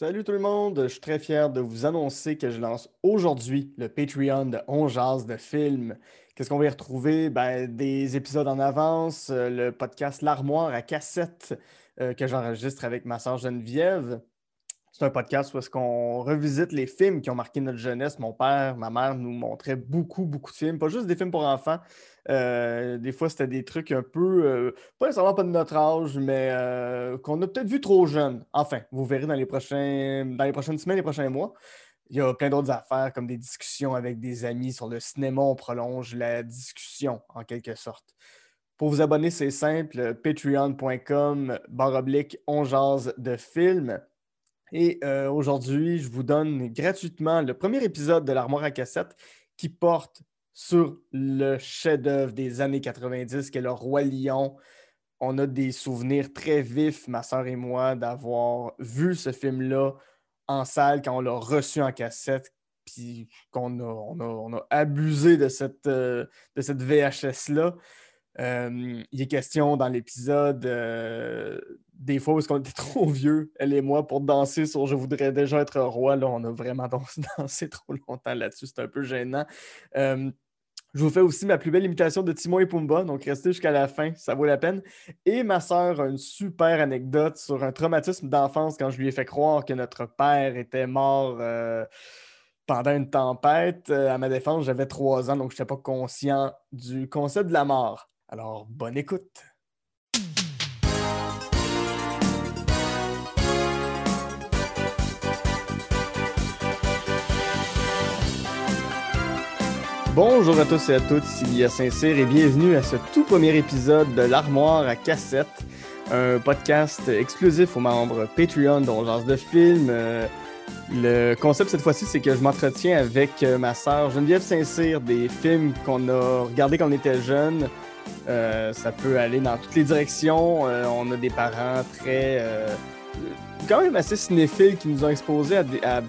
Salut tout le monde, je suis très fier de vous annoncer que je lance aujourd'hui le Patreon de On de films. Qu'est-ce qu'on va y retrouver? Ben, des épisodes en avance, euh, le podcast L'armoire à cassette euh, que j'enregistre avec ma soeur Geneviève. C'est un podcast où est-ce qu'on revisite les films qui ont marqué notre jeunesse. Mon père, ma mère nous montraient beaucoup, beaucoup de films, pas juste des films pour enfants. Euh, des fois, c'était des trucs un peu, euh, pas nécessairement pas de notre âge, mais euh, qu'on a peut-être vu trop jeune. Enfin, vous verrez dans les, prochains, dans les prochaines semaines, les prochains mois. Il y a plein d'autres affaires comme des discussions avec des amis sur le cinéma. On prolonge la discussion en quelque sorte. Pour vous abonner, c'est simple, patreon.com, barre oblique, on jase de films. Et euh, aujourd'hui, je vous donne gratuitement le premier épisode de l'Armoire à cassette qui porte sur le chef-d'œuvre des années 90, qui est le Roi Lion. On a des souvenirs très vifs, ma soeur et moi, d'avoir vu ce film-là en salle quand on l'a reçu en cassette, puis qu'on a, abusé de cette, euh, VHS-là. Euh, il est question dans l'épisode des fois où est-ce qu'on était trop vieux, elle et moi, pour danser sur Je voudrais déjà être roi. Là, on a vraiment dansé trop longtemps là-dessus. C'est un peu gênant. Euh, je vous fais aussi ma plus belle imitation de Timon et Pumba, donc restez jusqu'à la fin, ça vaut la peine. Et ma soeur a une super anecdote sur un traumatisme d'enfance quand je lui ai fait croire que notre père était mort pendant une tempête. À ma défense, j'avais trois ans, donc je n'étais pas conscient du concept de la mort. Alors, bonne écoute. Bonjour à tous et à toutes, ici Lia Saint-Cyr et bienvenue à ce tout premier épisode de l'Armoire à cassette, un podcast exclusif aux membres Patreon dont genre de film. Euh, le concept cette fois-ci, c'est que je m'entretiens avec euh, ma sœur Geneviève Saint-Cyr des films qu'on a regardés quand on était jeunes, euh, ça peut aller dans toutes les directions. On a des parents très. Quand même assez cinéphiles qui nous ont exposés à,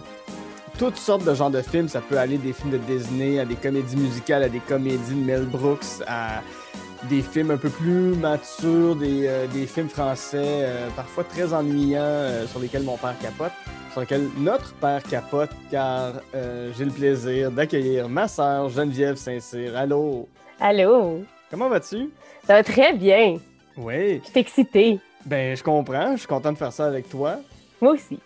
toutes sortes de genres de films. Ça peut aller des films de Disney, à des comédies musicales, à des comédies de Mel Brooks, à des films un peu plus matures, des, films français parfois très ennuyants sur lesquels mon père capote, sur lesquels notre père capote, car j'ai le plaisir d'accueillir ma sœur Geneviève Saint-Cyr. Allô? Allô? Comment vas-tu? Ça va très bien. Oui. Je suis excitée. Ben, je comprends. Je suis content de faire ça avec toi. Moi aussi.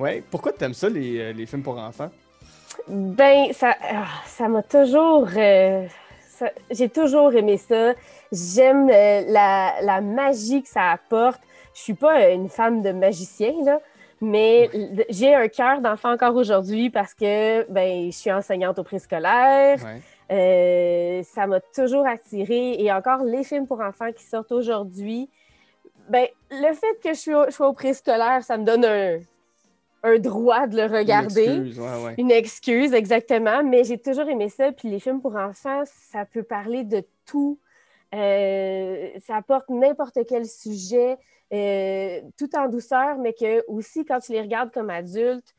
Oui. Pourquoi tu aimes ça, les, euh, les, films pour enfants? Ben, ça ah, ça m'a toujours. Euh, j'ai toujours aimé ça. J'aime euh, la, la, magie que ça apporte. Je suis pas une femme de magicien, là, mais j'ai un cœur d'enfant encore aujourd'hui parce que ben, je suis enseignante au préscolaire. Ouais. Euh, ça m'a toujours attiré. Et encore, les films pour enfants qui sortent aujourd'hui, ben, le fait que je sois au, préscolaire, ça me donne un, droit de le regarder. Une excuse, Une excuse, exactement. Mais j'ai toujours aimé ça. Puis les films pour enfants, ça peut parler de tout. Euh, ça apporte n'importe quel sujet, euh, tout en douceur, mais que aussi, quand tu les regardes comme adulte,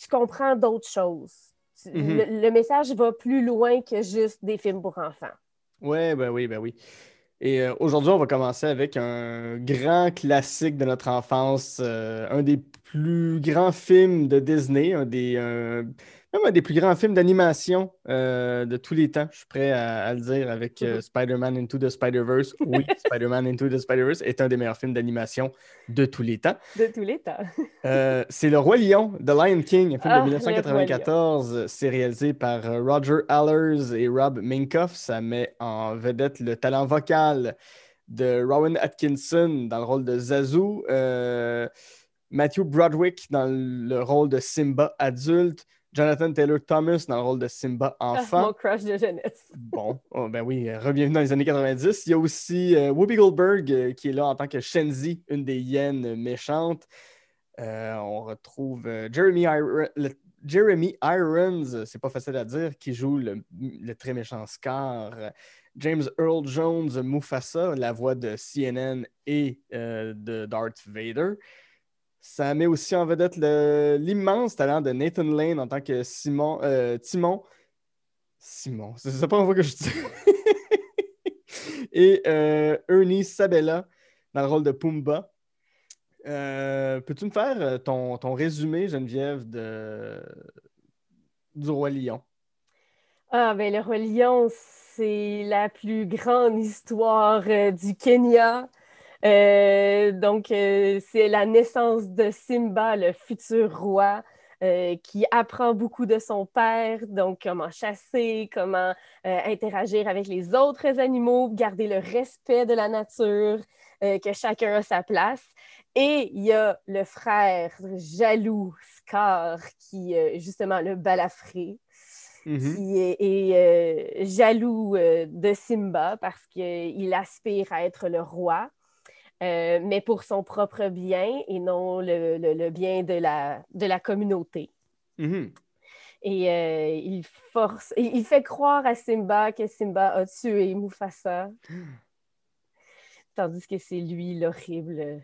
tu comprends d'autres choses. Mhm. le, message va plus loin que juste des films pour enfants. Ouais, ben oui, ben oui. Et euh, aujourd'hui, on va commencer avec un grand classique de notre enfance, euh, un des plus grands films de Disney, un des, même un des plus grands films d'animation euh, de tous les temps. Je suis prêt à, le dire avec euh, mhm. Spider-Man Into the Spider-Verse. Oui, Spider-Man Into the Spider-Verse est un des meilleurs films d'animation de tous les temps. De tous les temps. Euh, c'est Le Roi Lion, The Lion King, un film de 1994. Ah, c'est réalisé par Roger Allers et Rob Minkoff. Ça met en vedette le talent vocal de Rowan Atkinson dans le rôle de Zazu. Matthew Broderick dans le rôle de Simba adulte. Jonathan Taylor Thomas dans le rôle de Simba ah, enfant. mon crush de jeunesse. bon, oh, ben oui, euh, bienvenue dans les années 90. Il y a aussi euh, Whoopi Goldberg euh, qui est là en tant que Shenzi, une des hyènes méchantes. on retrouve Jeremy, Jeremy Irons, c'est pas facile à dire, qui joue le, très méchant Scar. James Earl Jones, Mufasa, la voix de CNN et de Darth Vader. Ça met aussi en vedette l'immense talent de Nathan Lane en tant que Simon, euh, Timon. Simon, c'est la première fois que je dis. Et euh, Ernie Sabella dans le rôle de Pumba. Euh, peux-tu me faire ton, ton résumé, Geneviève, de... du Roi Lion? Ah, ben le Roi Lion, c'est la plus grande histoire du Kenya. Donc, c'est la naissance de Simba, le futur roi. qui apprend beaucoup de son père, donc comment chasser, comment interagir avec les autres animaux, garder le respect de la nature, que chacun a sa place. Et il y a le frère jaloux, Scar, qui justement le balafré, mm-hmm. qui est, euh, jaloux euh, de Simba parce qu'il aspire à être le roi, euh, mais pour son propre bien et non le, bien de la, de la communauté. Mm-hmm. Et il force, il fait croire à Simba que Simba a tué Mufasa, tandis que c'est lui l'horrible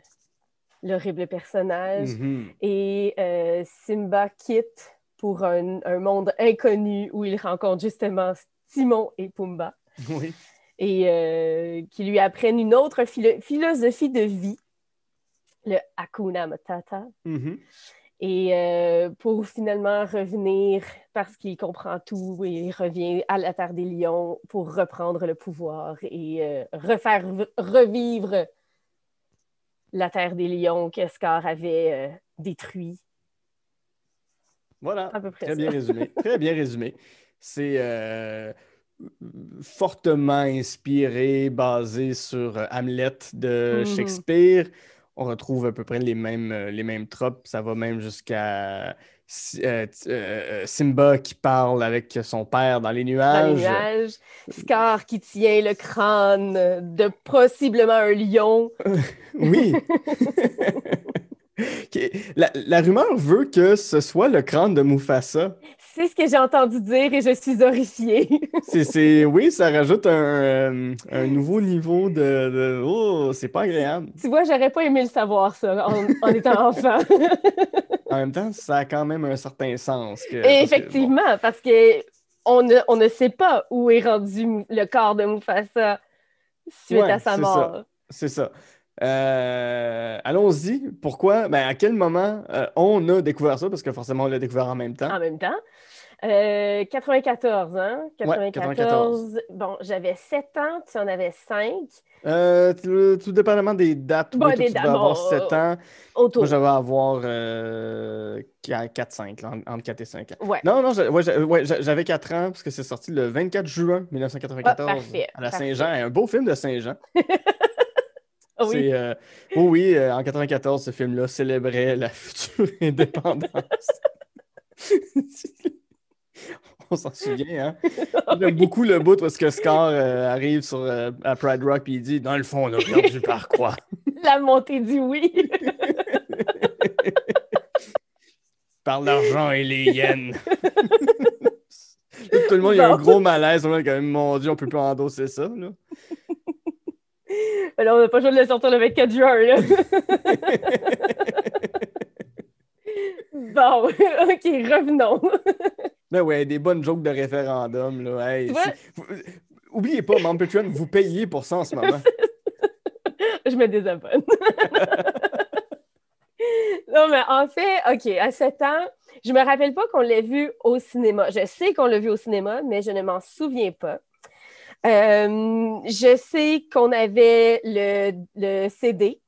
l'horrible personnage. Mm-hmm. Et euh, Simba quitte pour un, monde inconnu où il rencontre justement Timon et Pumba. Oui. Et euh, qui lui apprennent une autre philosophie de vie, le Hakuna Matata. Mm-hmm. Et euh, pour finalement revenir, parce qu'il comprend tout, et il revient à la Terre des Lions pour reprendre le pouvoir et refaire revivre la terre des lions que Scar avait euh, détruit. Voilà, très bien résumé. Très bien résumé. C'est euh, fortement inspiré, basé sur euh, Hamlet de mm-hmm. Shakespeare. On retrouve à peu près les mêmes, les mêmes tropes. Ça va même jusqu'à euh, euh, Simba qui parle avec son père dans les nuages. Dans les nuages. Scar qui tient le crâne de possiblement un lion. oui. la, rumeur veut que ce soit le crâne de Mufasa. C'est ce que j'ai entendu dire et je suis horrifiée. c'est, oui, ça rajoute un, euh, nouveau niveau de, Oh, c'est pas agréable. Tu vois, j'aurais pas aimé le savoir, ça, en étant enfant. en même temps, ça a quand même un certain sens. effectivement, parce que on ne, on ne sait pas où est rendu le corps de Mufasa suite à sa mort. C'est ça. Euh, allons-y. Pourquoi? Ben, à quel moment euh, on a découvert ça? Parce que forcément, on l'a découvert en même temps. En même temps. 94, euh, hein? 94. Bon, j'avais 7 ans, tu en avais 5. Euh, tout, dépendamment des dates. Bon, des tu avoir 7 ans. Autour. Moi, j'avais avoir 4-5, entre 4 et 5 ans. Ouais. Non, non, j'avais 4 ans parce que c'est sorti le 24 juin 1994 à la Saint-Jean. Un beau film de Saint-Jean. Ah oui. Euh, oui, en 94, ce film-là célébrait la future indépendance. on s'en souvient, hein? J'aime beaucoup le bout parce que Scar euh, arrive sur, euh, à Pride Rock et il dit Dans le fond, on a perdu par quoi? La montée du oui. par l'argent et les yens. tout le monde, il y a un gros malaise. On a quand même, mon Dieu, on peut plus endosser ça. Là. Alors, on n'a pas le choix de le sortir le 24 juin. Là. bon, ok, revenons. Ben ouais, des bonnes jokes de référendum. Là. Oubliez pas, mon Patreon, vous payez pour ça en ce moment. Je me désabonne. non, mais en fait, OK, à 7 ans, je me rappelle pas qu'on l'ait vu au cinéma. Je sais qu'on l'a vu au cinéma, mais je ne m'en souviens pas. Euh, je sais qu'on avait le, le CD.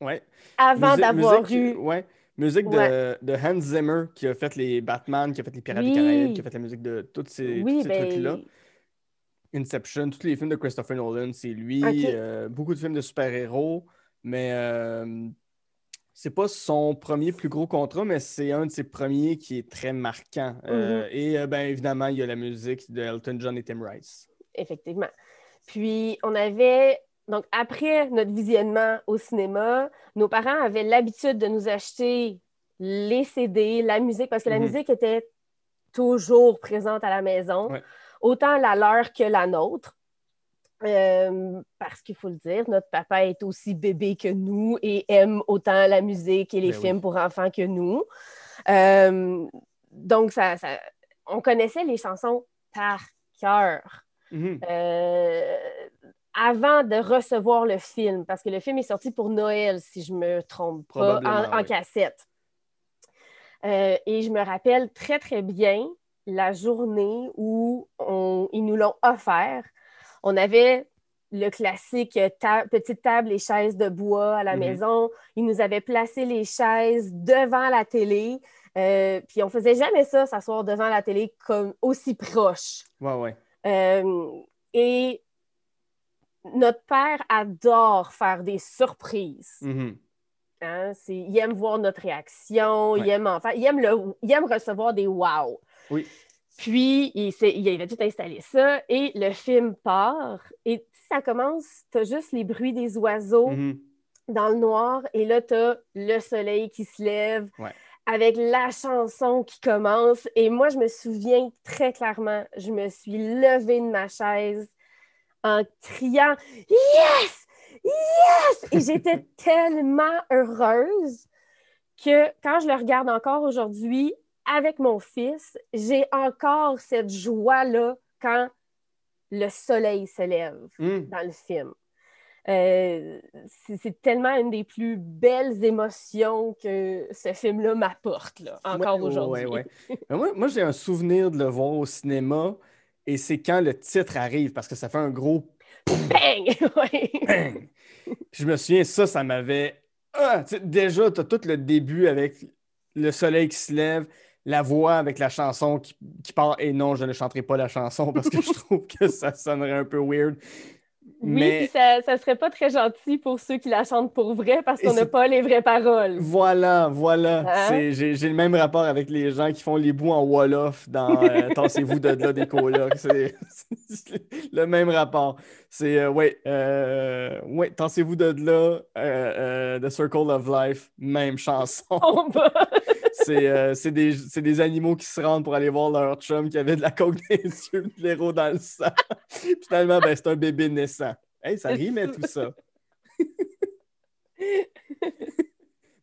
Ouais. Avant d'avoir eu. Ouais. Musique de, de, Hans Zimmer qui a fait les Batman, qui a fait les Pirates des Caraïbes, qui a fait la musique de tous ces, ben trucs-là. Inception, tous les films de Christopher Nolan, c'est lui. Euh, beaucoup de films de super-héros, mais euh, c'est pas son premier plus gros contrat, mais c'est un de ses premiers qui est très marquant. Euh, mm-hmm. et bien évidemment, il y a la musique de Elton John et Tim Rice. Effectivement. Puis on avait donc, après notre visionnement au cinéma, nos parents avaient l'habitude de nous acheter les CD, la musique, parce que la mhm. musique était toujours présente à la maison, autant la leur que la nôtre. Euh, parce qu'il faut le dire, notre papa est aussi bébé que nous et aime autant la musique et les ben films pour enfants que nous. Euh, donc, ça, on connaissait les chansons par cœur. Mhm. Euh, avant de recevoir le film, parce que le film est sorti pour Noël, si je me trompe pas, en, cassette. Euh, et je me rappelle très, très bien la journée où ils nous l'ont offert. On avait le classique petite table et chaises de bois à la mm-hmm. maison. Ils nous avaient placé les chaises devant la télé. Euh, puis on faisait jamais ça, s'asseoir devant la télé comme aussi proche. Ouais, ouais. Euh, et notre père adore faire des surprises. Hein, il aime voir notre réaction, il, aime il, aime le, il aime recevoir des wow. Oui. Puis, il, il avait tout installé ça et le film part. Et ça commence, tu as juste les bruits des oiseaux mm-hmm. dans le noir et là, tu as le soleil qui se lève. Avec la chanson qui commence. Et moi, je me souviens très clairement, je me suis levée de ma chaise en criant Yes! Yes! Et j'étais tellement heureuse que quand je le regarde encore aujourd'hui avec mon fils, j'ai encore cette joie-là quand le soleil se lève hmm. dans le film. Euh, c'est tellement une des plus belles émotions que ce film-là m'apporte, encore aujourd'hui. moi, moi j'ai un souvenir de le voir au cinéma et c'est quand le titre arrive parce que ça fait un gros Bang! Bang! je me souviens, ça, ça m'avait. Ah, déjà, tu as tout le début avec le soleil qui se lève, la voix avec la chanson qui, qui part. Et non, je ne chanterai pas la chanson parce que je trouve que ça sonnerait un peu weird. Oui, ça, ça serait pas très gentil pour ceux qui la chantent pour vrai parce qu'on n'a pas les vraies paroles. Voilà, voilà. Hein? J'ai le même rapport avec les gens qui font les bouts en Wolof dans euh, Tassez-vous de là des colocs. C'est le même rapport. C'est, euh, ouais, euh, ouais, Tassez-vous de là, euh, The Circle of Life, même chanson. c'est des, des, animaux qui se rendent pour aller voir leur chum qui avait de la coke dans les yeux, de l'héros dans le sang. Finalement, ben, c'est un bébé naissant. Hey, ça rimait tout ça.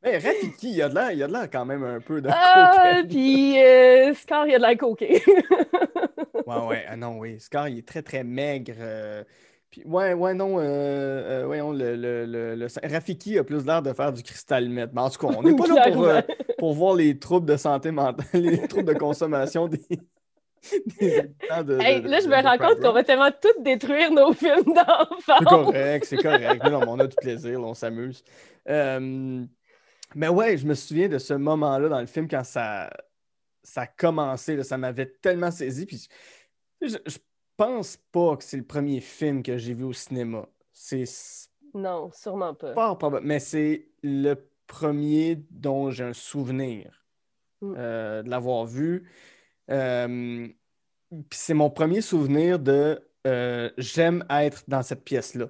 Mais Rafiki, il y a de l'air, il y a de l'air quand même un peu de ah, Puis euh, Scar, il y a de l'air coqué. ouais, ouais, ah non, oui. Scar, il est très, très maigre. Euh, puis, ouais, ouais, non, euh, euh voyons, le, le, le, Rafiki a plus l'air de faire du cristal Mais en tout cas, on n'est pas là pour, euh, pour, voir les troubles de santé mentale, les troubles de consommation des, de, là, je me rends compte qu'on va tellement tout détruire nos films d'enfants. C'est correct, c'est correct. non, on a du plaisir, on s'amuse. Mais ouais, je me souviens de ce moment-là dans le film quand ça, ça a commencé. ça m'avait tellement saisi. Puis je, pense pas que c'est le premier film que j'ai vu au cinéma. C'est. Non, sûrement pas. Pas probable, mais c'est le premier dont j'ai un souvenir mm. euh, de l'avoir vu. Euh, c'est mon premier souvenir de euh, j'aime être dans cette pièce-là.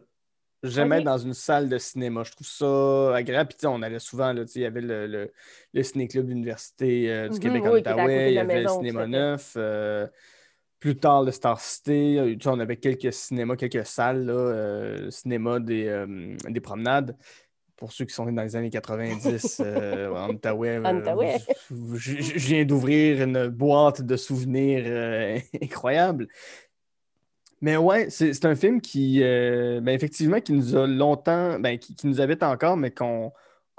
J'aime être dans une salle de cinéma. Je trouve ça agréable. Puis, on allait souvent, là, il y avait le, le, ciné-club de l'Université du mm-hmm. Québec en Outaouais, il y avait le cinéma neuf plus tard, le Star City, euh, on avait quelques cinémas, quelques salles, là, euh, cinéma des, euh, des, promenades. Pour ceux qui sont dans les années 90 en Outaouais, je viens d'ouvrir une boîte de souvenirs incroyable. Mais ouais, c'est un film qui, ben, effectivement, qui nous a longtemps, ben, qui, qui, nous habite encore, mais qu'on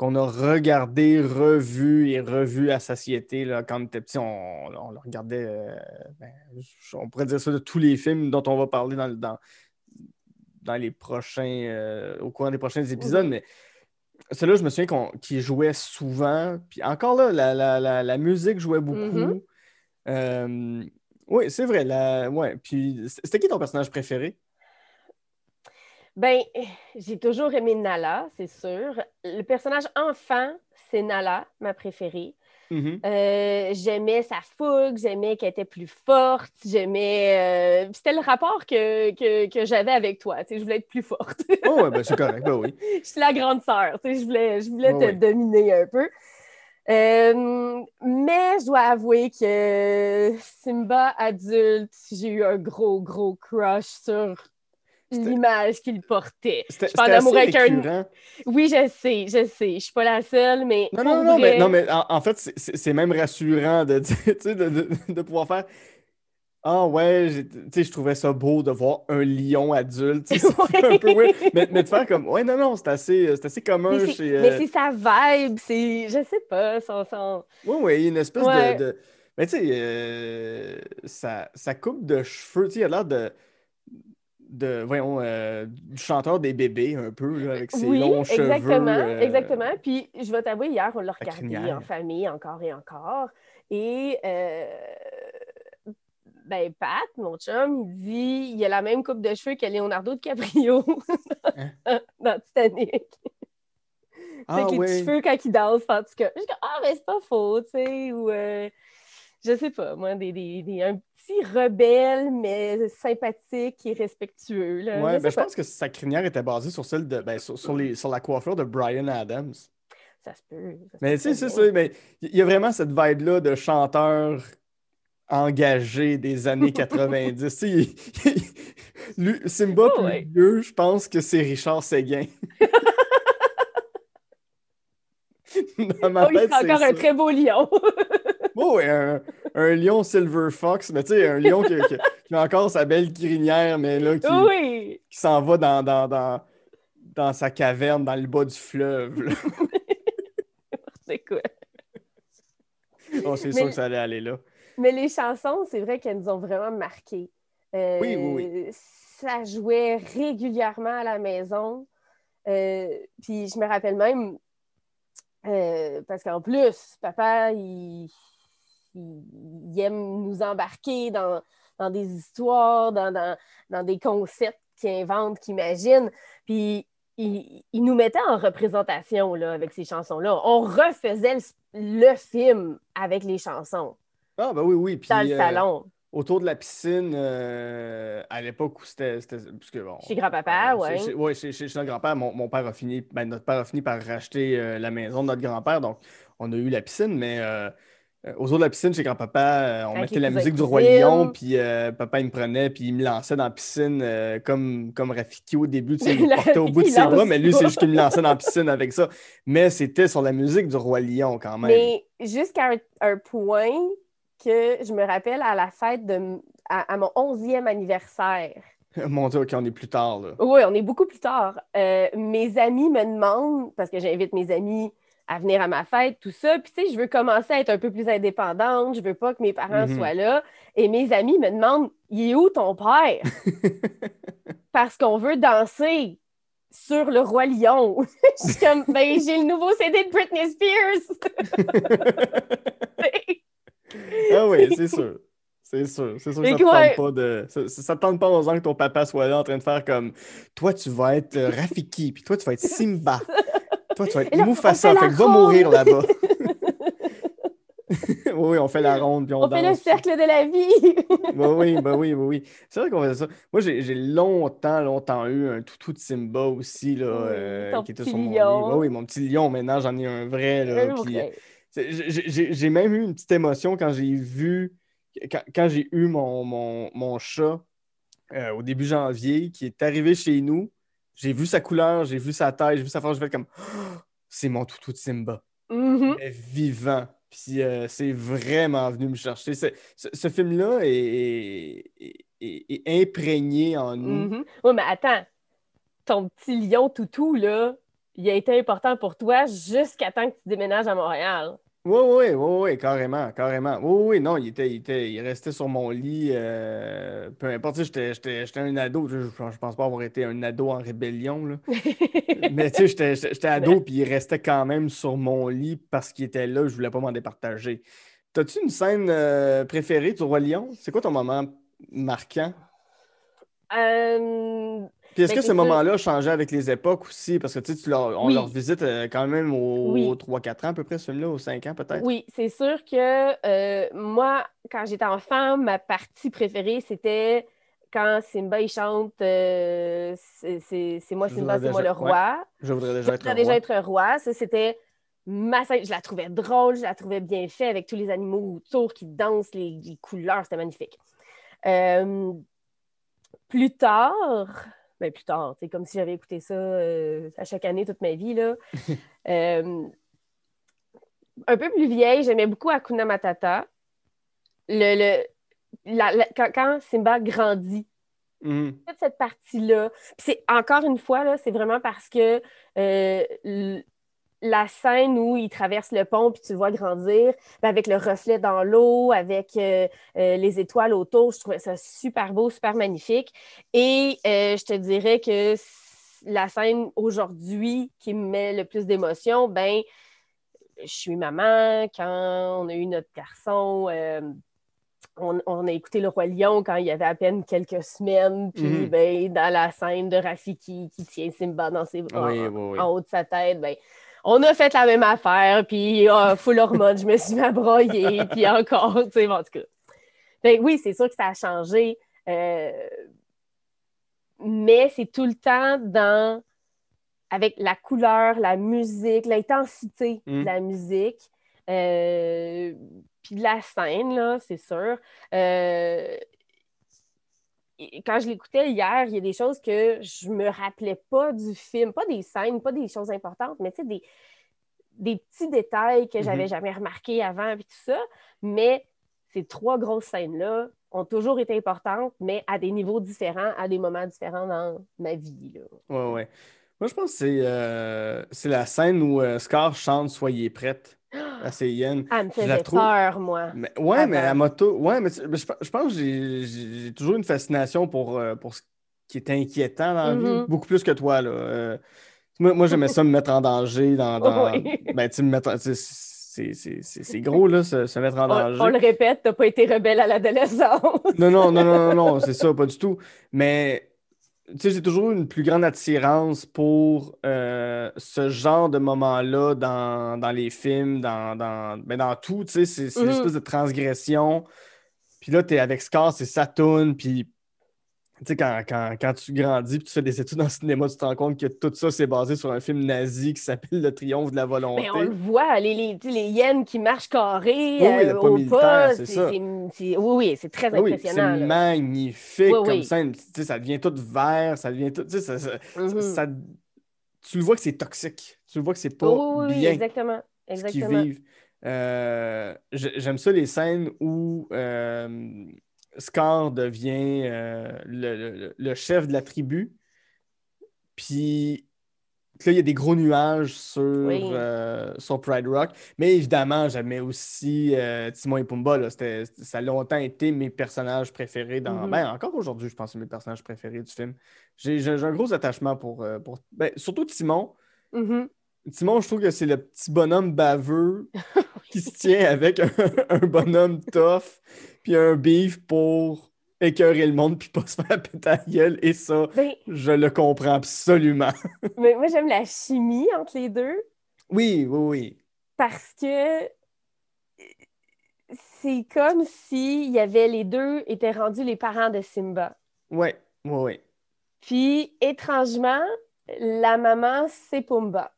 qu'on a regardé, revu et revu à satiété. Là, quand on était petit, on, le regardait, euh, ben, on pourrait dire ça de tous les films dont on va parler dans, dans, dans les prochains, euh, au cours des prochains épisodes, mais celui-là, je me souviens qu'il jouait souvent. Puis encore là, la, musique jouait beaucoup. Mm-hmm. Euh, oui, c'est vrai. La... Ouais. Puis c'était qui ton personnage préféré? Ben, j'ai toujours aimé Nala, c'est sûr. Le personnage enfant, c'est Nala, ma préférée. Mm-hmm. Euh, j'aimais sa fougue, j'aimais qu'elle était plus forte, j'aimais. Euh, c'était le rapport que, que, j'avais avec toi. je voulais être plus forte. oh, ouais, ben, c'est correct, ben oui. je suis la grande sœur, je voulais, je voulais te dominer un peu. Euh, mais je dois avouer que Simba adulte, j'ai eu un gros, gros crush sur l'image qu'il portait. Je d'amour avec un. Oui, je sais, je sais. Je suis pas la seule, mais. Non, non, non, mais, non, mais en, fait, c'est même rassurant de, de, de, de pouvoir faire. Ah ouais, je trouvais ça beau de voir un lion adulte. C'est un peu weird. Mais, mais, de faire comme, ouais, non, non, c'est assez, assez commun mais chez. Mais c'est sa vibe, c'est, je sais pas, son. son... Oui, oui, une espèce de, de, Mais tu sais, euh, sa, coupe de cheveux, tu sais, il a l'air de de, voyons, euh, du chanteur des bébés un peu, avec ses longs cheveux. Exactement, euh, exactement. Puis je vais t'avouer, hier, on l'a regardé en famille encore et encore. Et euh, ben, Pat, mon chum, il dit il a la même coupe de cheveux que Leonardo DiCaprio hein? dans Titanic. Ah, avec les petits cheveux quand il danse, en tout cas. Je dis, ah, mais c'est pas faux, tu sais, ou je sais pas, moi, des, des, un petit rebelle, mais sympathique et respectueux. Là. Ouais, je, ben, je pense que sa crinière était basée sur celle de ben, sur, les, sur la coiffure de Brian Adams. Ça se peut. mais tu sais, c'est ça, mais il y a vraiment cette vibe-là de chanteur engagé des années 90. lui, Simba oh, plus vieux, je pense que c'est Richard Séguin. Dans ma oh, il c'est encore un très beau lion. oh, un, un, lion Silver Fox, mais tu sais, un lion qui, qui, a encore sa belle crinière, mais là, qui, qui s'en va dans, dans, dans, dans, sa caverne, dans le bas du fleuve. c'est quoi? Oh, c'est sûr que ça allait aller là. Mais les chansons, c'est vrai qu'elles nous ont vraiment marqué. Euh, oui, oui, oui. Ça jouait régulièrement à la maison. Euh, puis je me rappelle même, euh, parce qu'en plus, papa, il, aime nous embarquer dans, des histoires, dans, des concepts qu'il invente, qu'il imagine. Puis il, nous mettait en représentation là, avec ces chansons-là. On refaisait le, film avec les chansons. Ah, ben oui, oui. Puis, dans le euh, salon autour de la piscine euh, à l'époque où c'était. Bon, chez grand-papa, oui. Oui, chez, chez, notre grand-père. Mon, père a fini. Ben, notre père a fini par racheter euh, la maison de notre grand-père. Donc, on a eu la piscine, mais euh, autour de la piscine, chez grand-papa, on mettait la musique du Roi Lion, puis papa, il me prenait, puis il me lançait dans la piscine comme, comme Rafiki au début. Il me portait au bout de ses bras, mais lui, c'est juste qu'il me lançait dans la piscine avec ça. Mais c'était sur la musique du Roi Lion quand même. Mais jusqu'à un point que je me rappelle à la fête de à, mon 11e anniversaire. Mon Dieu, OK, on est plus tard, là. Oui, on est beaucoup plus tard. Euh, mes amis me demandent, parce que j'invite mes amis à venir à ma fête, tout ça. Puis, tu sais, je veux commencer à être un peu plus indépendante. Je veux pas que mes parents mhm. soient là. Et mes amis me demandent, il est où ton père? parce qu'on veut danser sur le Roi Lion. je suis comme, ben, j'ai le nouveau CD de Britney Spears. ah oui, c'est sûr. C'est sûr. C'est sûr que ça ne tente pas de. Ça, tente pas aux ans que ton papa soit là en train de faire comme Toi, tu vas être euh, Rafiki, puis toi, tu vas être Simba. Toi, tu vas être Mufasa, fait que va mourir là-bas. oui, on fait la ronde, puis on, on fait le cercle de la vie. bah oui, bah oui, bah oui. C'est vrai qu'on fait ça. Moi, j'ai longtemps, longtemps eu un toutou de Simba aussi, là, euh, qui était sur mon lit. Bah oui, mon petit lion, maintenant, j'en ai un vrai, là. J'ai même eu une petite émotion quand j'ai vu, quand, j'ai eu mon, mon, chat euh, au début janvier qui est arrivé chez nous. J'ai vu sa couleur, j'ai vu sa taille, j'ai vu sa forme, je fais comme c'est mon toutou de Simba. Mm-hmm. vivant. Puis euh, c'est vraiment venu me chercher. Ce, film-là est, est, imprégné en nous. Mm-hmm. Oui, mais attends, ton petit lion toutou, là, il a été important pour toi jusqu'à temps que tu déménages à Montréal. Oui, oui, oui, oui, carrément, carrément. Oui, oui, non, il, était, il, était, il restait sur mon lit. Euh, peu importe, j'étais un ado. Je, je, pense pas avoir été un ado en rébellion. Là. Mais tu sais, j'étais ado, puis il restait quand même sur mon lit parce qu'il était là. Je voulais pas m'en départager. T'as-tu une scène euh, préférée du Roi Lion? C'est quoi ton moment marquant? Euh, puis est-ce ben, que ce moment-là a changé avec les époques aussi? Parce que tu sais, on leur visite euh, quand même aux, 3-4 ans à peu près, ce film-là, aux 5 ans peut-être? Oui, c'est sûr que euh, moi, quand j'étais enfant, ma partie préférée, c'était quand Simba il chante euh, C'est moi Simba, c'est moi le roi. Je voudrais déjà, être, déjà être roi. Ça, c'était ma Je la trouvais drôle, je la trouvais bien faite avec tous les animaux autour qui dansent, les, les couleurs, c'était magnifique. plus tard, ben, plus tard, c'est comme si j'avais écouté ça euh, à chaque année toute ma vie. Là. Euh, un peu plus vieille, j'aimais beaucoup Akuna Matata. Le, quand, Simba grandit, Mhm. toute cette partie-là. C'est encore une fois, là, c'est vraiment parce que euh, la scène où il traverse le pont puis tu le vois grandir, ben, avec le reflet dans l'eau, avec euh, euh, les étoiles autour, je trouvais ça super beau, super magnifique. Et euh, je te dirais que la scène aujourd'hui qui me met le plus d'émotion, ben, je suis maman quand on a eu notre garçon. on, on a écouté Le Roi Lion quand il y avait à peine quelques semaines, puis Mhm. ben, dans la scène de Rafiki qui tient Simba dans ses bras Oui, en, oui, oui. en haut de sa tête, ben, on a fait la même affaire, puis ah, full hormone, je me suis broyer, puis encore, tu sais, en tout cas. Que oui, c'est sûr que ça a changé, euh, mais c'est tout le temps dans avec la couleur, la musique, l'intensité Mm. de la musique, euh, puis de la scène, là, c'est sûr. Euh, quand je l'écoutais hier, il y a des choses que je me rappelais pas du film, pas des scènes, pas des choses importantes, mais tu sais, des, des petits détails que j'avais Mhm. jamais remarqués avant, puis tout ça. Mais ces trois grosses scènes-là ont toujours été importantes, mais à des niveaux différents, à des moments différents dans ma vie. Là. Ouais, ouais. Moi, je pense que c'est euh, c'est la scène où euh, Scar chante Soyez prête hyènes. Ah, elle me la faisait trouve- peur, moi. Mais, ouais, mais à moto. Ouais, mais, je, je pense que j'ai- toujours une fascination pour, euh, pour ce qui est inquiétant dans la vie, Mhm. beaucoup plus que toi. Là. Euh, moi, moi j'aimais ça me mettre en danger dans. dans- Oui. Ben, tu me mettre c'est- gros, là, se, se mettre en On, danger. on le répète, t'as pas été rebelle à l'adolescence. Non, non, non, non, non, non, c'est ça, pas du tout. Mais, sais, j'ai toujours eu une plus grande attirance pour euh, ce genre de moments-là dans, dans les films, dans, dans, ben, dans tout, tu sais, c'est c'est Mhm. l'espèce de transgression. Puis là, t'es avec Scar, c'est Saturn, puis, sais, quand, quand, quand tu grandis, puis tu fais des études en cinéma, tu te rends compte que tout ça, c'est basé sur un film nazi qui s'appelle Le Triomphe de la volonté. Mais on le voit, les, les, tu les hyènes qui marchent carrés Oui, oui, euh, au pas. c'est Oui, oui, c'est très oui, impressionnant. c'est là. magnifique comme scène. Tu sais, ça devient tout vert, ça devient tout. Tu sais, ça, ça- Mhm. ça- tu le vois que c'est toxique. Tu le vois que c'est pas Oui, oui, oui, bien exactement. ce qu'ils exactement. vivent. Euh, j'ai- J'aime ça les scènes où euh, Scar devient euh, le, le- le chef de la tribu. Puis là, il y a des gros nuages sur, Oui. euh, sur Pride Rock. Mais évidemment, j'aimais aussi euh, Timon et Pumba. là. Ça a longtemps été mes personnages préférés dans. Mhm. Ben, encore aujourd'hui, je pense que c'est mes personnages préférés du film. J'ai un gros attachement pour. pour... Ben, surtout Timon. Mhm. Timon, je trouve que c'est le petit bonhomme baveux qui se tient avec un, un bonhomme tough, puis un beef pour écœurer le monde, puis pas se faire péter la gueule. Et ça, Ben, je le comprends absolument. mais moi, j'aime la chimie entre les deux Oui, oui, oui. parce que c'est comme si il y avait les deux étaient rendus les parents de Simba. Ouais, ouais, ouais. Puis, étrangement, la maman, c'est Pumba.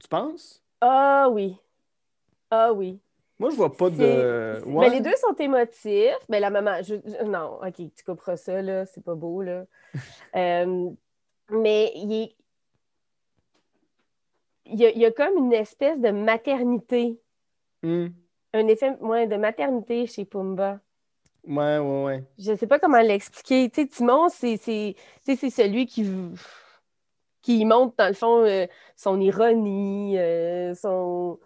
Tu penses? Ah oui. Ah oui. Moi, je vois pas de. Ouais. Mais les deux sont émotifs. Mais la maman, je- non, ok, tu couperas ça, là, c'est pas beau, là. Euh, mais il est- il y a, il y a comme une espèce de maternité, Hmm. un effet ouais, de maternité chez Pumba. Ouais, ouais, ouais. Je sais pas comment l'expliquer. Tu sais, Timon, c'est c'est- tu sais, c'est celui qui, qui montre, dans le fond, euh, son ironie, euh, son...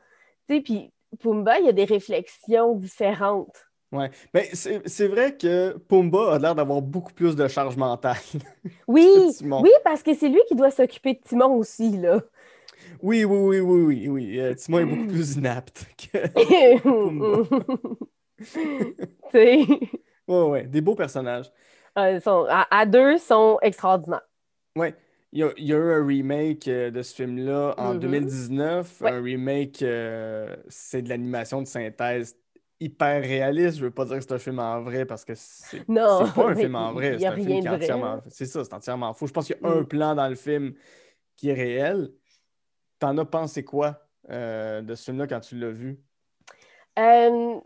Tu sais, puis Pumba, il y a des réflexions différentes. Ouais. Mais c'est c'est vrai que Pumba a l'air d'avoir beaucoup plus de charge mentale. Oui, oui, parce que c'est lui qui doit s'occuper de Timon aussi, là. Oui, oui, oui, oui, oui, oui. Euh, Timon est beaucoup plus inapte que. sais, Ouais, ouais. Des beaux personnages. euh, sont- à, à deux, ils sont extraordinaires. Ouais. Il y a, il y a eu un remake euh, de ce film-là en Mhm. 2019. Ouais. Un remake, euh, c'est de l'animation de synthèse hyper réaliste. Je veux pas dire que c'est un film en vrai parce que c'est pas un film en vrai. C'est un film qui est entièrement. C'est ça, c'est entièrement faux. Je pense qu'il y a un Mm. plan dans le film qui est réel. T'en as pensé quoi euh, de ce film-là quand tu l'as vu? Euh,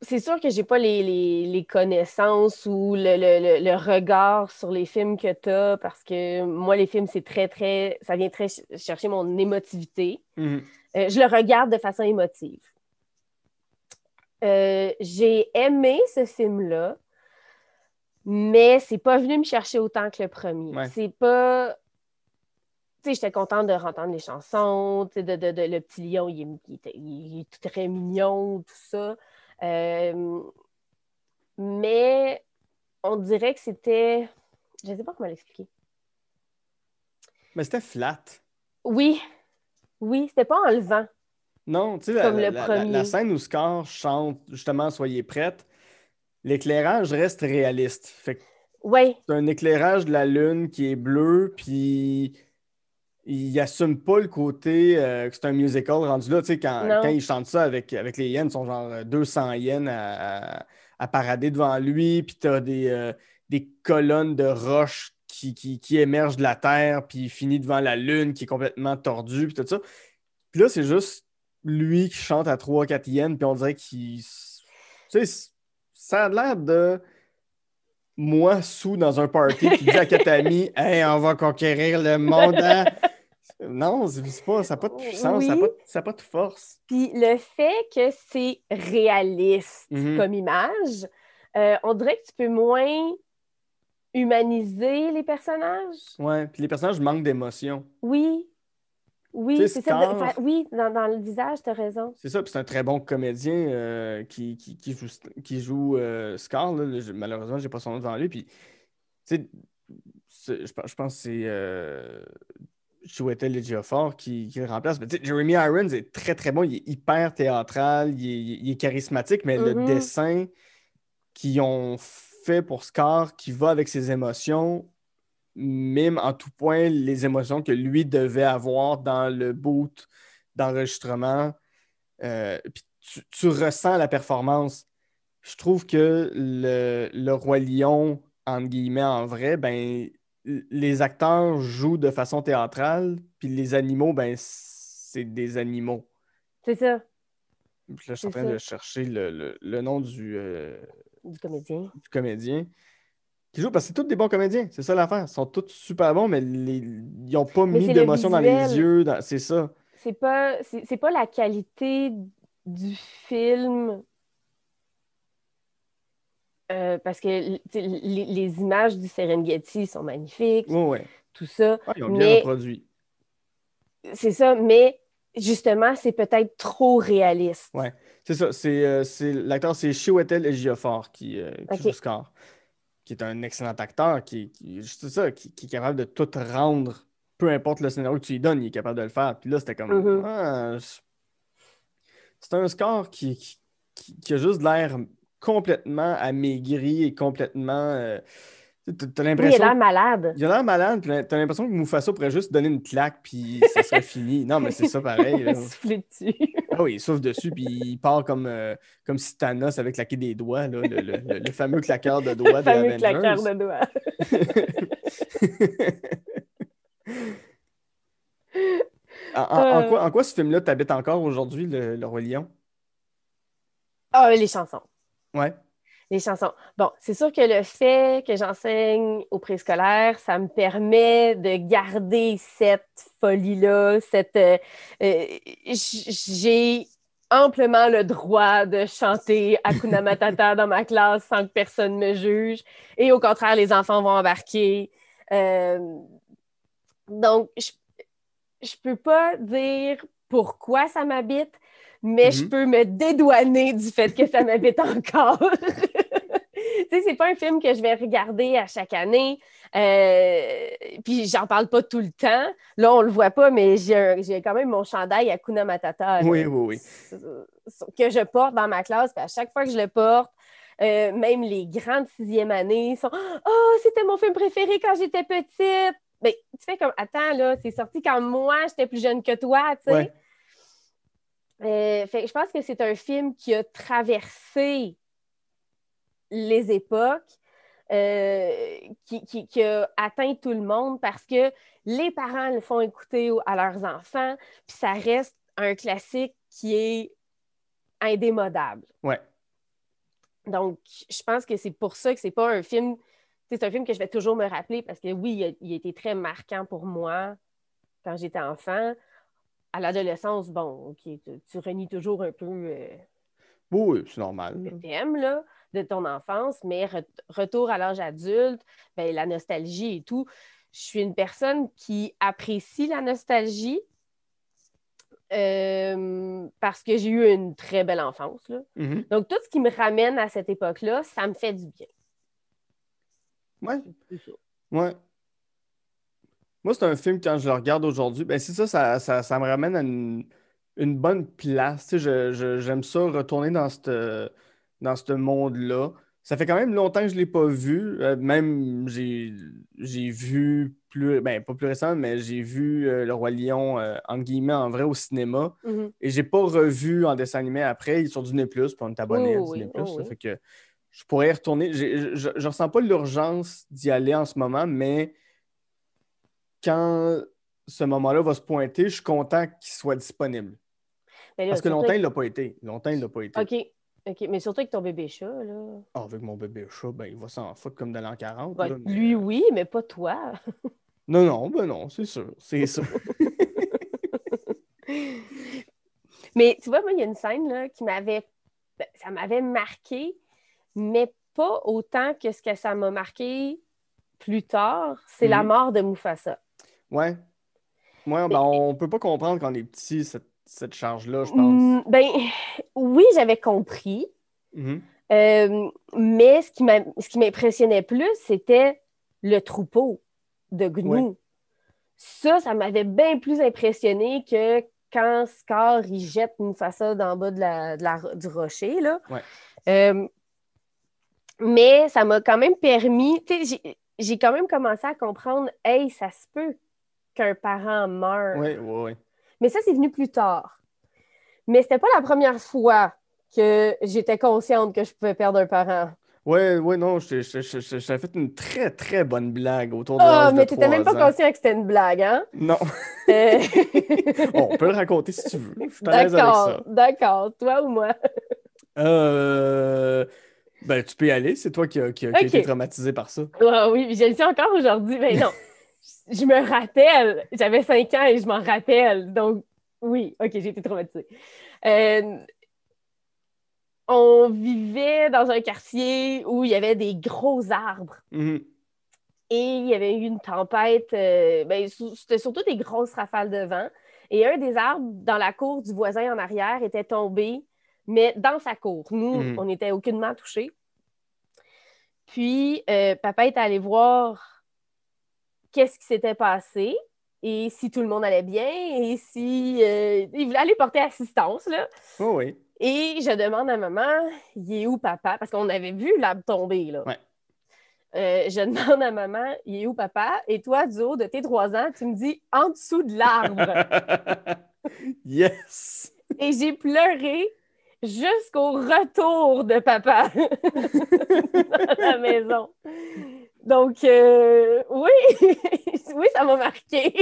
c'est sûr que j'ai pas les, les- les connaissances ou le, le- le- le regard sur les films que tu as parce que moi, les films, c'est très, très. Ça vient très ch- chercher mon émotivité. Mhm. Euh, je le regarde de façon émotive. Euh, j'ai aimé ce film-là, mais c'est pas venu me chercher autant que le premier. C'est pas. Tu sais, j'étais contente de entendre les chansons, tu sais, de, de, le petit lion, il est, il est, très mignon, tout ça. Euh, mais on dirait que c'était. Je ne sais pas comment l'expliquer. Mais c'était flat. Oui. Oui, c'était pas enlevant. Non, tu sais, la, la, scène où Scar chante justement Soyez prête, l'éclairage reste réaliste. Fait ouais. C'est un éclairage de la lune qui est bleu, puis il assume pas le côté euh, que c'est un musical rendu là. Tu sais, quand, quand, il chante ça avec, avec les yens, ils sont genre 200 yens à, parader devant lui, puis tu as des, euh, des colonnes de roches qui, qui, émergent de la terre, puis il finit devant la lune qui est complètement tordue, puis tout ça. Puis là, c'est juste lui qui chante à 3-4 yens, puis on dirait qu'il. Tu sais, ça a l'air de moi sous dans un party qui dit à quatre amis Hey, on va conquérir le monde. Hein? Non, c'est pas, ça n'a pas de puissance, ça n'a pas, de force. Puis le fait que c'est réaliste mm-hmm. comme image, euh, on dirait que tu peux moins humaniser les personnages. Ouais, puis les personnages manquent d'émotion. Oui. Oui, c'est ça. oui, dans, le visage, tu as raison. C'est ça, puis c'est un très bon comédien euh, qui, qui, joue, qui joue euh, Scar. Malheureusement, j'ai pas son nom devant lui. Puis, je, je pense que c'est euh, Chiwetel Ejiofor qui, qui le remplace. Mais, Jeremy Irons est très, très bon. Il est hyper théâtral, il est, charismatique, mais le mm-hmm. dessin qu'ils ont fait pour Scar, qui va avec ses émotions, mime en tout point les émotions que lui devait avoir dans le boot d'enregistrement. Euh, puis tu, ressens la performance. Je trouve que le, Roi Lion, entre guillemets, en vrai, ben, les acteurs jouent de façon théâtrale, puis les animaux, ben, c'est des animaux. C'est ça. là, je suis en train de chercher le, nom du, euh, du comédien. Du comédien qui jouent parce que c'est tous des bons comédiens. C'est ça l'affaire. Ils sont tous super bons, mais ils n'ont pas mis d'émotion dans les yeux. C'est ça. C'est pas, c'est pas la qualité du film. Euh, parce que les, images du Serengeti sont magnifiques. Tout ça. ils ont bien reproduit. C'est ça, mais justement, c'est peut-être trop réaliste. Oui, c'est ça. C'est, euh, l'acteur, c'est Chiwetel Ejiofor qui, euh, qui joue Scar qui est un excellent acteur, qui, qui ça, qui, est capable de tout rendre, peu importe le scénario que tu lui donnes, il est capable de le faire. Puis là, c'était comme. Mm-hmm. Ah, c'est un score qui, qui, a juste l'air complètement amaigri et complètement. Euh, T'as l'impression. il a l'air malade. Il a l'air malade, puis t'as l'impression que Mufasa pourrait juste donner une claque, puis ça serait fini. Non, mais c'est ça pareil. Il souffler dessus. Ah oui, il souffle dessus, puis il part comme, euh, comme si Thanos avait claqué des doigts, là, le, le, le, fameux claqueur de doigts. le fameux claqueur de doigts. en, en, quoi, en, quoi, ce film-là t'habite encore aujourd'hui, le, Roi Lion? Ah, les chansons. Ouais les chansons. Bon, c'est sûr que le fait que j'enseigne au préscolaire, ça me permet de garder cette folie-là, cette... Euh, euh, j'ai amplement le droit de chanter Hakuna Matata dans ma classe sans que personne me juge. Et au contraire, les enfants vont embarquer. Euh, donc, je ne peux pas dire pourquoi ça m'habite, mais je mm-hmm. peux me dédouaner du fait que ça m'habite encore. tu sais, c'est pas un film que je vais regarder à chaque année. Euh, puis j'en parle pas tout le temps. Là, on le voit pas, mais j'ai quand même mon chandail à Kuna Matata. Oui, oui, oui. Que je porte dans ma classe. Puis à chaque fois que je le porte, euh, même les grandes sixième années sont Oh, c'était mon film préféré quand j'étais petite. Mais tu fais comme Attends, là, c'est sorti quand moi j'étais plus jeune que toi, tu sais. Euh, je pense que c'est un film qui a traversé les époques, euh, qui, a atteint tout le monde parce que les parents le font écouter à leurs enfants, puis ça reste un classique qui est indémodable. Ouais. Donc, je pense que c'est pour ça que c'est pas un film. C'est un film que je vais toujours me rappeler parce que oui, il a, été très marquant pour moi quand j'étais enfant à l'adolescence, bon, OK, tu, renies toujours un peu. Euh, Oui, c'est normal. que t'aimes, là, de ton enfance, mais re- retour à l'âge adulte, ben, la nostalgie et tout. Je suis une personne qui apprécie la nostalgie euh, parce que j'ai eu une très belle enfance. là. Mhm. Donc, tout ce qui me ramène à cette époque-là, ça me fait du bien. Ça. Ouais. Moi, c'est un film, quand je le regarde aujourd'hui, ben c'est ça, ça, ça, ça me ramène à une, une bonne place. Sais, je- je- j'aime ça retourner dans cette, dans ce monde-là. Ça fait quand même longtemps que je ne l'ai pas vu. Euh, même, j'ai j'ai vu plus, ben pas plus récent, mais j'ai vu euh, Le Roi Lion, euh, guillemets, en vrai au cinéma. Mhm. Et j'ai pas revu en dessin animé après. Il est sur Disney+, puis on est abonné à Oh oui, Disney+. oh ça oui. fait que je pourrais y retourner. Je, je ressens pas l'urgence d'y aller en ce moment, mais quand ce moment-là va se pointer, je suis content qu'il soit disponible. Là, Parce que longtemps, il avec- l'a pas été. Longtemps, il l'a pas été. OK. OK. Mais surtout avec ton bébé chat, là. Ah, avec mon bébé chat, ben, il va s'en foutre comme de l'an 40. Ben, là, mais- Lui, oui, mais pas toi. Non, non, ben non, c'est sûr. C'est sûr. Mais tu vois, moi, il y a une scène là, qui m'avait. ben, Ça m'avait marqué, mais pas autant que ce que ça m'a marqué plus tard. C'est la Mhm. mort de Mufasa. Ouais. Ouais, ben, on peut pas comprendre quand on est petit, cette, cette charge-là, je pense. Mm, ben, oui, j'avais compris. Mhm. Euh, mais ce qui m'impressionnait plus, c'était le troupeau de gnous. Ouais. Ça, ça m'avait bien plus impressionné que quand Scar il jette Mufasa dans le bas de la, de la- du rocher. Là. Ouais. Euh, mais ça m'a quand même permis, tu sais, j'ai- j'ai quand même commencé à comprendre, hey, ça se peut qu'un parent meure. Ouais, ouais, ouais. Mais ça, c'est venu plus tard. Mais c'était pas la première fois que j'étais consciente que je pouvais perdre un parent. Ouais, ouais, non, t'ai fait une très, très bonne blague autour de Ah, de mais t'étais même pas ans. conscient que c'était une blague, hein? Non, Euh, on peut le raconter si tu veux. Suis D'accord, d'accord. Toi ou moi? Euh... Ben, tu peux y aller, c'est toi qui a- qui a Ok. été traumatisé par ça. Ah oui, je le sais encore aujourd'hui, mais non. je me rappelle, j'avais 5 ans et je m'en rappelle. Donc, oui, OK, j'ai été traumatisée. Euh, on vivait dans un quartier où il y avait des gros arbres. Mhm. Et il y avait eu une tempête, euh, ben, c'était surtout des grosses rafales de vent. Et un des arbres dans la cour du voisin en arrière était tombé, mais dans sa cour. Nous, Mhm. on n'était aucunement touchés. Puis, euh, papa est allé voir qu'est-ce qui s'était passé et si tout le monde allait bien et si... euh, il voulait aller porter assistance, là. Oh, oui. Et je demande à maman, il est où papa? Parce qu'on avait vu l'arbre tomber, là. Ouais. Euh, je demande à maman, il est où papa? Et toi, du haut de tes trois ans, tu me dis en dessous de l'arbre. yes! Et j'ai pleuré jusqu'au retour de papa dans la maison. Donc, euh, oui, oui, ça m'a marqué.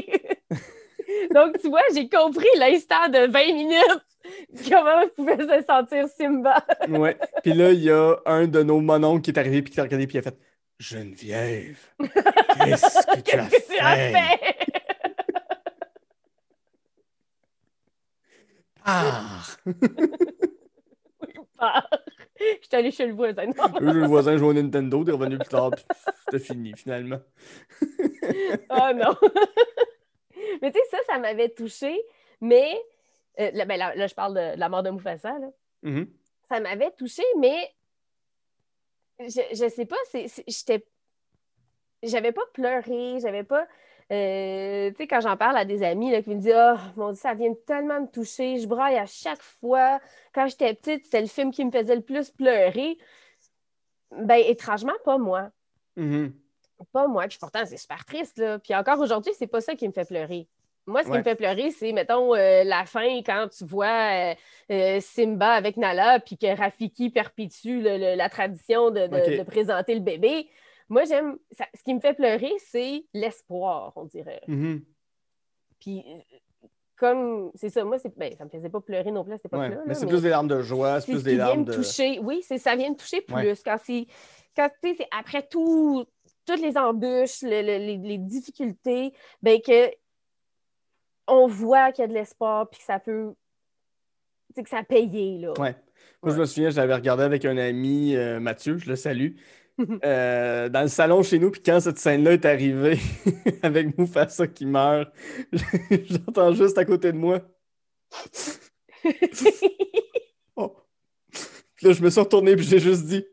Donc, tu vois, j'ai compris l'instant de 20 minutes comment pouvait se sentir Simba. Ouais. Puis là, il y a un de nos mononcles qui est arrivé puis qui t'a regardé puis il a fait Geneviève, qu'est-ce que tu as Qu'est-ce que tu as fait? Ah! Ah, Je suis allée chez le voisin. Eux, le voisin jouait au Nintendo, t'es revenu plus tard, puis c'était fini finalement. Ah non. mais tu sais, ça, ça m'avait touchée. Mais euh, là, ben, là, là, je parle de, de la mort de Mufasa. Là. Mhm. Ça m'avait touchée, mais je, je sais pas, j'étais. J'avais pas pleuré, j'avais pas. Euh, tu sais, quand j'en parle à des amis là, qui me disent Oh mon Dieu, ça vient tellement me toucher, je braille à chaque fois. Quand j'étais petite, c'était le film qui me faisait le plus pleurer. Ben, étrangement, pas moi. Mhm. Pas moi. Puis pourtant, c'est super triste, là. Puis encore aujourd'hui, c'est pas ça qui me fait pleurer. Moi, ce qui Ouais. me fait pleurer, c'est, mettons, euh, la fin, quand tu vois euh, euh, Simba avec Nala, puis que Rafiki perpétue le- le- la tradition de, de- Ok. de présenter le bébé. Moi, j'aime... ce qui me fait pleurer, c'est l'espoir, on dirait. Mhm. Puis, euh, comme... C'est ça, moi. Ben, ça me faisait pas pleurer non plus à cette Ouais. époque-là. Mais c'est plus des larmes de joie, c'est plus des larmes me de. toucher. Oui, ça vient me toucher plus. Ouais. Quand c'est quand tu sais, c'est après tout, toutes les embûches, le- le- les, les difficultés, ben que on voit qu'il y a de l'espoir puis que ça peut. que ça a payé, là. Ouais. Moi, je me souviens, j'avais regardé avec un ami, euh, Mathieu, je le salue, euh, dans le salon chez nous, puis quand cette scène-là est arrivée, avec Mufasa qui meurt, j'entends juste à côté de moi. Oh. Puis là, je me suis retourné, puis j'ai juste dit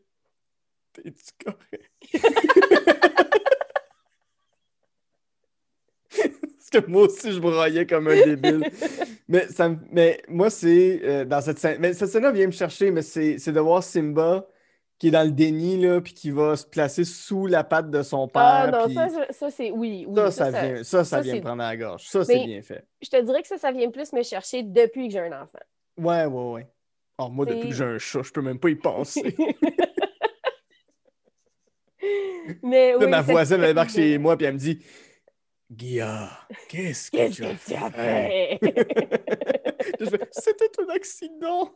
T'es-tu correct? Parce que moi aussi, je broyais comme un débile. mais, ça, mais moi, c'est euh, dans cette scène. Mais cette scène-là vient me chercher, mais c'est c'est de voir Simba qui est dans le déni, là, puis qui va se placer sous la patte de son père. Ah non, puis ça, ça c'est oui. oui ça, ça vient, ça, ça ça, vient me prendre à la gorge. Ça, c'est bien fait. Je te dirais que ça, ça vient plus me chercher depuis que j'ai un enfant. Ouais, ouais, ouais. Oh, moi, depuis que j'ai un chat, je peux même pas y penser. Mais oui, ma voisine, elle débarque chez moi, puis elle me dit Guilla, qu'est-ce que tu as fait? fait? C'était un accident.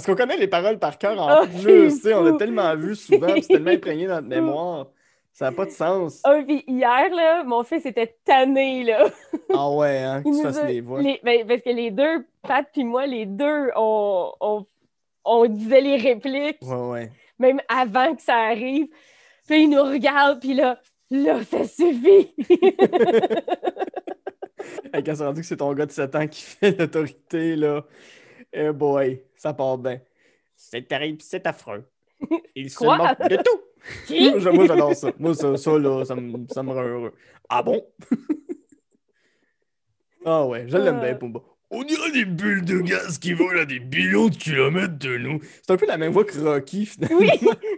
Parce qu'on connaît les paroles par cœur en Ah, plus, c'est tu sais, on l'a tellement vu souvent, c'est tellement imprégné dans notre mémoire. Ça n'a pas de sens. Ah, puis hier, là, mon fils était tanné, là. Ah ouais, hein, que tu fasses les voix. les- ben, parce que les deux, Pat puis moi, les deux, on, on, on disait les répliques, Ouais, ouais. même avant que ça arrive. Puis il nous regarde, puis là, là, ça suffit. Hey, quand c'est rendu que c'est ton gars de 7 ans qui fait l'autorité, là, eh boy, ça part bien. C'est terrible, c'est affreux. Il se Quoi? moque de tout. Qui? Moi, moi, j'adore ça. Moi, ça, ça, là, ça me, ça me rend heureux. Ah bon? ah ouais, je l'aime bien, Euh. Pumba. On dirait des bulles de gaz qui volent à des millions de kilomètres de nous. C'est un peu la même voix que Rocky, finalement. Oui,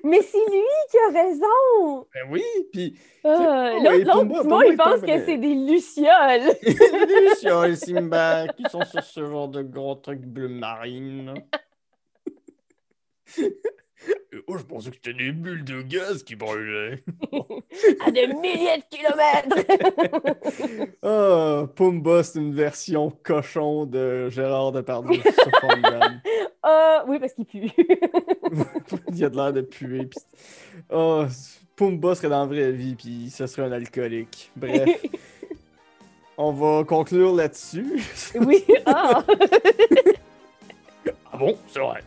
mais c'est lui qui a raison. Ben oui, puis... L'autre, Simon, Pumba il pense que c'est des lucioles. des lucioles, Simba, qui sont sur ce genre de gros trucs bleu marine. Oh, je pensais que c'était des bulles de gaz qui brûlaient. à des milliers de kilomètres. Ah, Pumba, c'est une version cochon de Gérard Depardieu. Ah, oui, parce qu'il pue. Il a de l'air de puer. Pis... Ah, Pumba serait dans la vraie vie, puis ce serait un alcoolique. Bref, on va conclure là-dessus. oui. Ah. Ah bon, c'est vrai.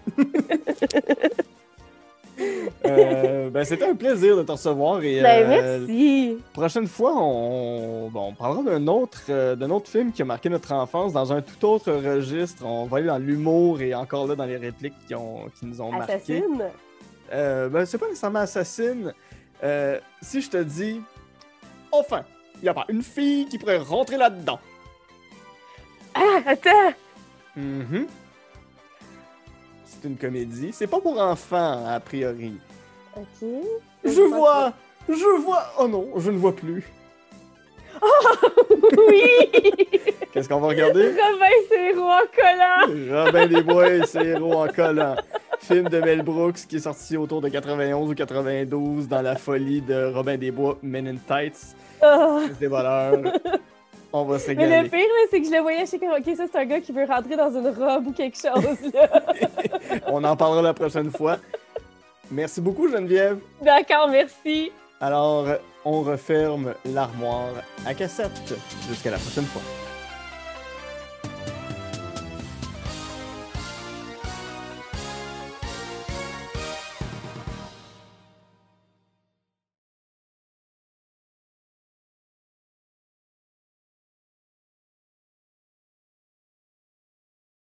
Euh, ben, c'était un plaisir de te recevoir et Ben, euh, merci. prochaine fois, on, bon, on parlera d'un autre, euh, d'un autre film qui a marqué notre enfance dans un tout autre registre. On va aller dans l'humour et encore là dans les répliques qui, ont, qui nous ont marqué. Assassine? Ben, c'est pas nécessairement assassine. Si je te dis, enfin, il y a pas une fille qui pourrait rentrer là-dedans. Ah, attends. Mhm. C'est une comédie. C'est pas pour enfants, a priori. OK. Je vois! Je vois! Oh non, je ne vois plus. Oui! Qu'est-ce qu'on va regarder? Robin, c'est roi collant. Robin des Bois héros en collant. Film de Mel Brooks qui est sorti autour de 91 ou 92 dans la folie de Robin des Bois, Men in Tights, Ah. des voleurs. On va se Mais le pire, c'est que je le voyais chez OK, ça, c'est un gars qui veut rentrer dans une robe ou quelque chose, là. On en parlera la prochaine fois. Merci beaucoup, Geneviève. D'accord, merci. Alors, on referme l'armoire à cassette. Jusqu'à la prochaine fois.